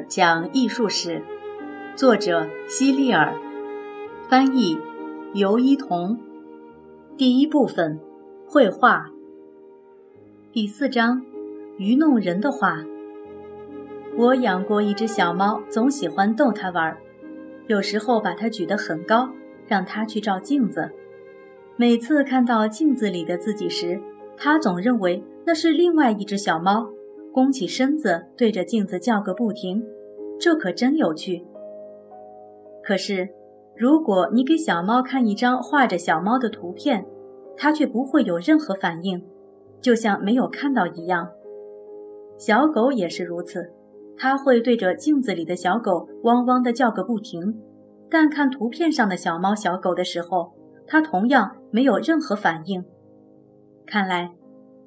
讲艺术史，作者希利尔，翻译尤一彤。第一部分，绘画。第四章，愚弄人的话。我养过一只小猫，总喜欢逗它玩，有时候把它举得很高，让它去照镜子。每次看到镜子里的自己时，它总认为那是另外一只小猫。弓起身子，对着镜子叫个不停，这可真有趣。可是，如果你给小猫看一张画着小猫的图片，它却不会有任何反应，就像没有看到一样。小狗也是如此，它会对着镜子里的小狗汪汪地叫个不停，但看图片上的小猫、小狗的时候，它同样没有任何反应。看来，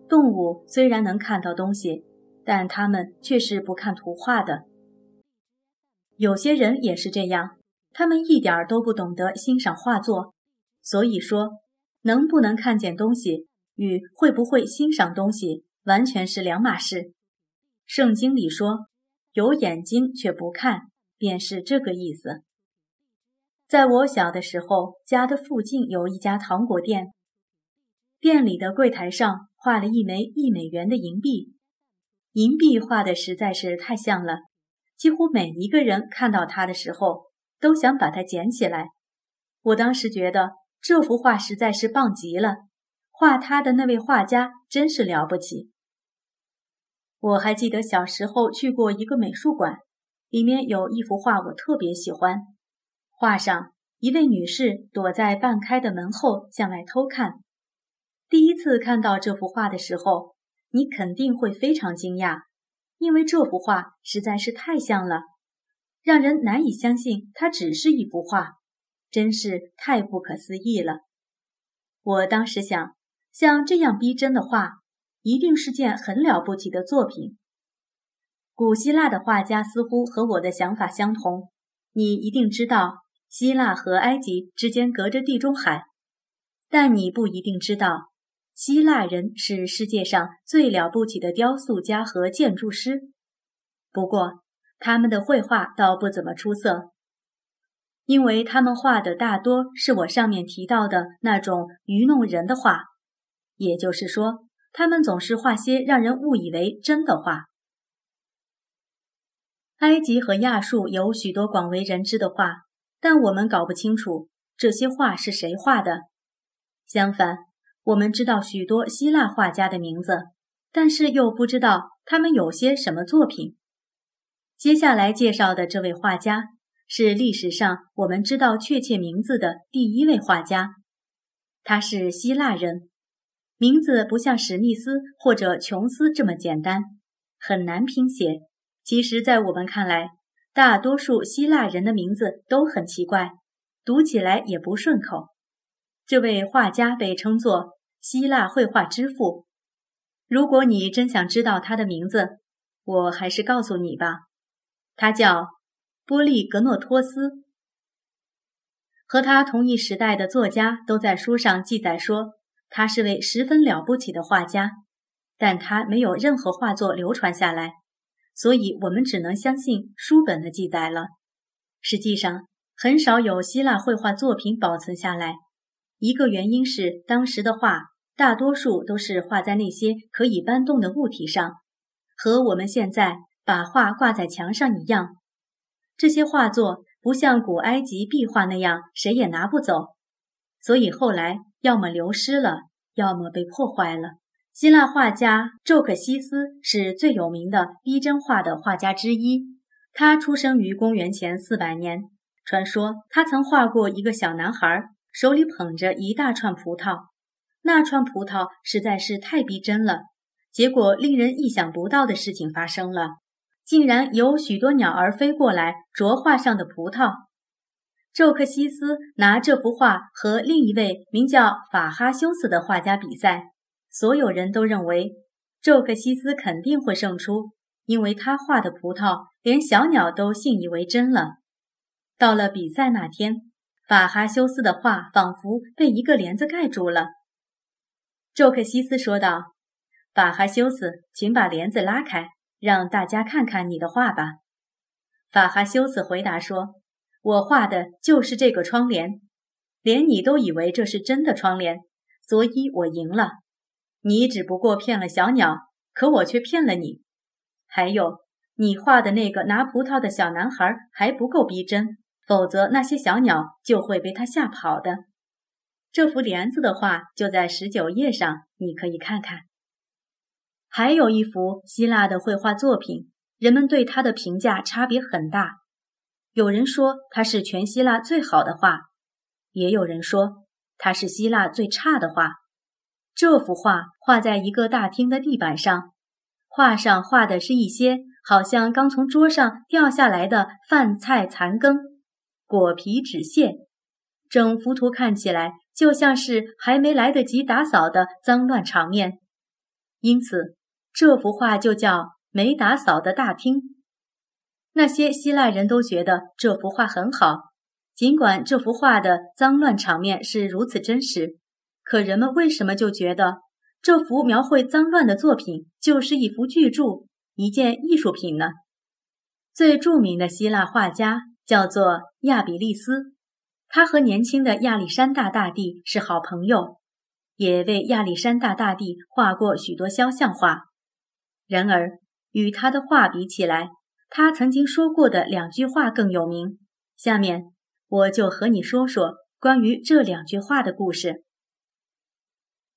动物虽然能看到东西。但他们却是不看图画的。有些人也是这样，他们一点儿都不懂得欣赏画作。所以说，能不能看见东西与会不会欣赏东西完全是两码事。圣经里说：“有眼睛却不看”，便是这个意思。在我小的时候，家的附近有一家糖果店，店里的柜台上画了一枚一美元的银币。银币画的实在是太像了，几乎每一个人看到它的时候都想把它捡起来。我当时觉得这幅画实在是棒极了，画它的那位画家真是了不起。我还记得小时候去过一个美术馆，里面有一幅画我特别喜欢，画上一位女士躲在半开的门后向外偷看。第一次看到这幅画的时候。你肯定会非常惊讶，因为这幅画实在是太像了，让人难以相信它只是一幅画，真是太不可思议了。我当时想，像这样逼真的画，一定是件很了不起的作品。古希腊的画家似乎和我的想法相同。你一定知道，希腊和埃及之间隔着地中海，但你不一定知道。希腊人是世界上最了不起的雕塑家和建筑师，不过他们的绘画倒不怎么出色，因为他们画的大多是我上面提到的那种愚弄人的画，也就是说，他们总是画些让人误以为真的画。埃及和亚述有许多广为人知的画，但我们搞不清楚这些画是谁画的。相反。我们知道许多希腊画家的名字，但是又不知道他们有些什么作品。接下来介绍的这位画家是历史上我们知道确切名字的第一位画家，他是希腊人，名字不像史密斯或者琼斯这么简单，很难拼写。其实，在我们看来，大多数希腊人的名字都很奇怪，读起来也不顺口。这位画家被称作。希腊绘画之父，如果你真想知道他的名字，我还是告诉你吧。他叫波利格诺托斯。和他同一时代的作家都在书上记载说，他是位十分了不起的画家，但他没有任何画作流传下来，所以我们只能相信书本的记载了。实际上，很少有希腊绘画作品保存下来，一个原因是当时的画。大多数都是画在那些可以搬动的物体上，和我们现在把画挂在墙上一样。这些画作不像古埃及壁画那样谁也拿不走，所以后来要么流失了，要么被破坏了。希腊画家宙克西斯是最有名的逼真画的画家之一，他出生于公元前四百年。传说他曾画过一个小男孩，手里捧着一大串葡萄。那串葡萄实在是太逼真了，结果令人意想不到的事情发生了，竟然有许多鸟儿飞过来啄画上的葡萄。宙克西斯拿这幅画和另一位名叫法哈修斯的画家比赛，所有人都认为宙克西斯肯定会胜出，因为他画的葡萄连小鸟都信以为真了。到了比赛那天，法哈修斯的画仿佛被一个帘子盖住了。宙克西斯说道：“法哈修斯，请把帘子拉开，让大家看看你的画吧。法哈修斯回答说：“我画的就是这个窗帘，连你都以为这是真的窗帘，所以我赢了。你只不过骗了小鸟，可我却骗了你。还有，你画的那个拿葡萄的小男孩还不够逼真，否则那些小鸟就会被他吓跑的。这幅帘子的画就在十九页上，你可以看看。还有一幅希腊的绘画作品。”人们对它的评价差别很大，有人说它是全希腊最好的画，也有人说它是希腊最差的画。这幅画画在一个大厅的地板上，画上画的是一些好像刚从桌上掉下来的饭菜残羹、果皮纸屑，整幅图看起来就像是还没来得及打扫的脏乱场面，因此这幅画就叫。没打扫的大厅，那些希腊人都觉得这幅画很好。尽管这幅画的脏乱场面是如此真实，可人们为什么就觉得这幅描绘脏乱的作品就是一幅巨著、一件艺术品呢？最著名的希腊画家叫做亚比利斯，他和年轻的亚历山大大帝是好朋友，也为亚历山大大帝画过许多肖像画。然而，与他的画比起来，他曾经说过的两句话更有名。下面我就和你说说关于这两句话的故事。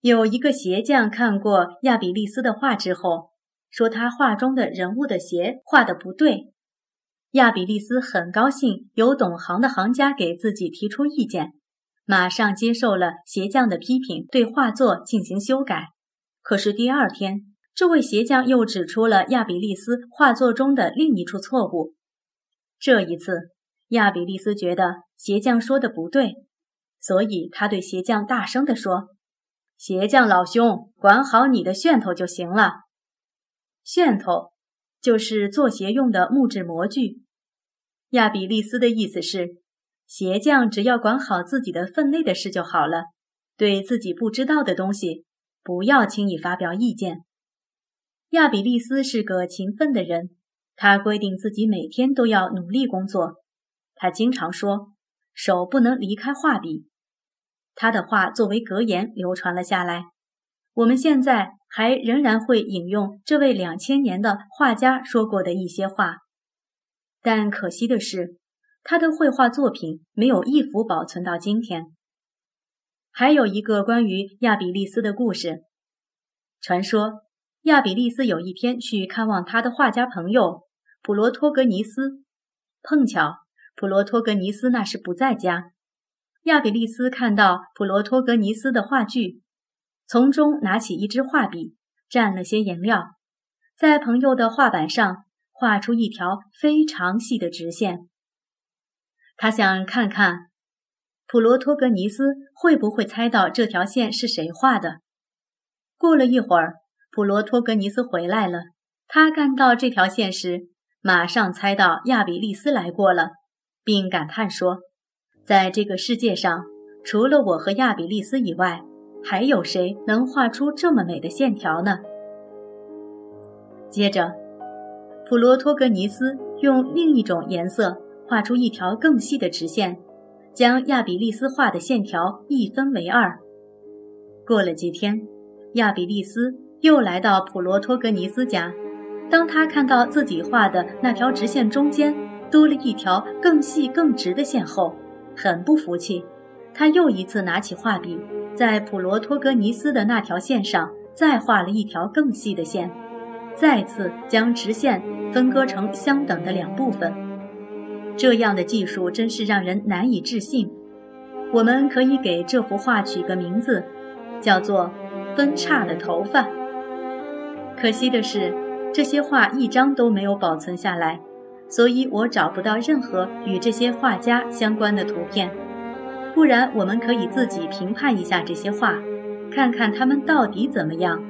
有一个鞋匠看过亚比利斯的画之后，说他画中的人物的鞋画的不对。亚比利斯很高兴有懂行的行家给自己提出意见，马上接受了鞋匠的批评，对画作进行修改。可是第二天。这位鞋匠又指出了亚比利斯画作中的另一处错误。这一次，亚比利斯觉得鞋匠说的不对，所以他对鞋匠大声地说：“鞋匠老兄，管好你的楦头就行了。楦头就是做鞋用的木质模具。”亚比利斯的意思是，鞋匠只要管好自己的分内的事就好了，对自己不知道的东西，不要轻易发表意见。亚比利斯是个勤奋的人，他规定自己每天都要努力工作。他经常说：“手不能离开画笔。”他的话作为格言流传了下来。我们现在还仍然会引用这位两千年的画家说过的一些话。但可惜的是，他的绘画作品没有一幅保存到今天。还有一个关于亚比利斯的故事，传说。亚比利斯有一天去看望他的画家朋友普罗托格尼斯，碰巧普罗托格尼斯那时不在家。亚比利斯看到普罗托格尼斯的画具，从中拿起一支画笔，蘸了些颜料，在朋友的画板上画出一条非常细的直线。他想看看普罗托格尼斯会不会猜到这条线是谁画的。过了一会儿。普罗托格尼斯回来了。他看到这条线时，马上猜到亚比利斯来过了，并感叹说：“在这个世界上，除了我和亚比利斯以外，还有谁能画出这么美的线条呢？”接着，普罗托格尼斯用另一种颜色画出一条更细的直线，将亚比利斯画的线条一分为二。过了几天，亚比利斯。又来到普罗托格尼斯家，当他看到自己画的那条直线中间多了一条更细更直的线后，很不服气。他又一次拿起画笔，在普罗托格尼斯的那条线上再画了一条更细的线，再次将直线分割成相等的两部分。这样的技术真是让人难以置信。我们可以给这幅画取个名字，叫做“分叉的头发”。可惜的是，这些画一张都没有保存下来，所以我找不到任何与这些画家相关的图片。不然，我们可以自己评判一下这些话，看看他们到底怎么样。